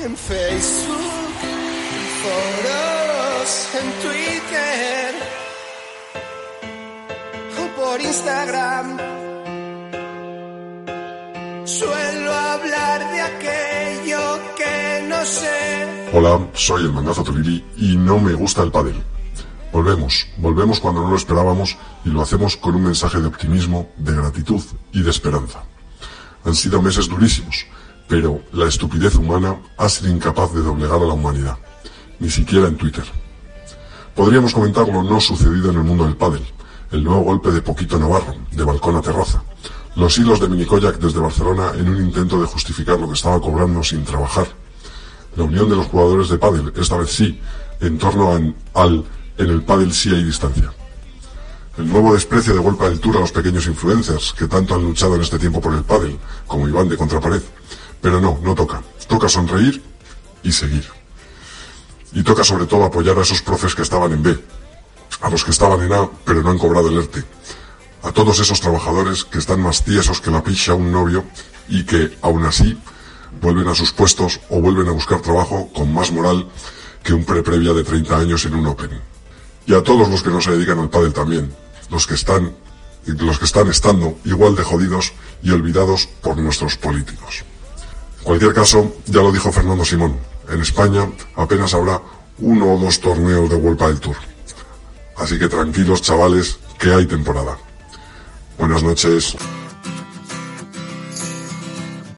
en Facebook, en foros, en Twitter o por Instagram. Suelo hablar de aquello que no sé. Hola, soy el mangazo Tolili y no me gusta el pádel. Volvemos, volvemos cuando no lo esperábamos y lo hacemos con un mensaje de optimismo, de gratitud y de esperanza. Han sido meses durísimos, pero la estupidez humana ha sido incapaz de doblegar a la humanidad, ni siquiera en Twitter. Podríamos comentar lo no sucedido en el mundo del pádel, el nuevo golpe de Poquito Navarro, de balcón a terraza, los hilos de Minicoyac desde Barcelona en un intento de justificar lo que estaba cobrando sin trabajar, la unión de los jugadores de pádel, esta vez sí, en torno al en el pádel sí hay distancia. El nuevo desprecio de Golpa del Tour a los pequeños influencers que tanto han luchado en este tiempo por el pádel, como Iván de Contrapared. Pero no, no toca. Toca sonreír y seguir. Y toca sobre todo apoyar a esos profes que estaban en B, a los que estaban en A pero no han cobrado el ERTE, a todos esos trabajadores que están más tiesos que la picha a un novio y que, aún así, vuelven a sus puestos o vuelven a buscar trabajo con más moral que un pre-previa de 30 años en un Open. Y a todos los que no se dedican al pádel también, los que están los que están estando igual de jodidos y olvidados por nuestros políticos. Cualquier caso, ya lo dijo Fernando Simón, en España apenas habrá uno o dos torneos de Vuelta del Tour. Así que tranquilos chavales, que hay temporada. Buenas noches.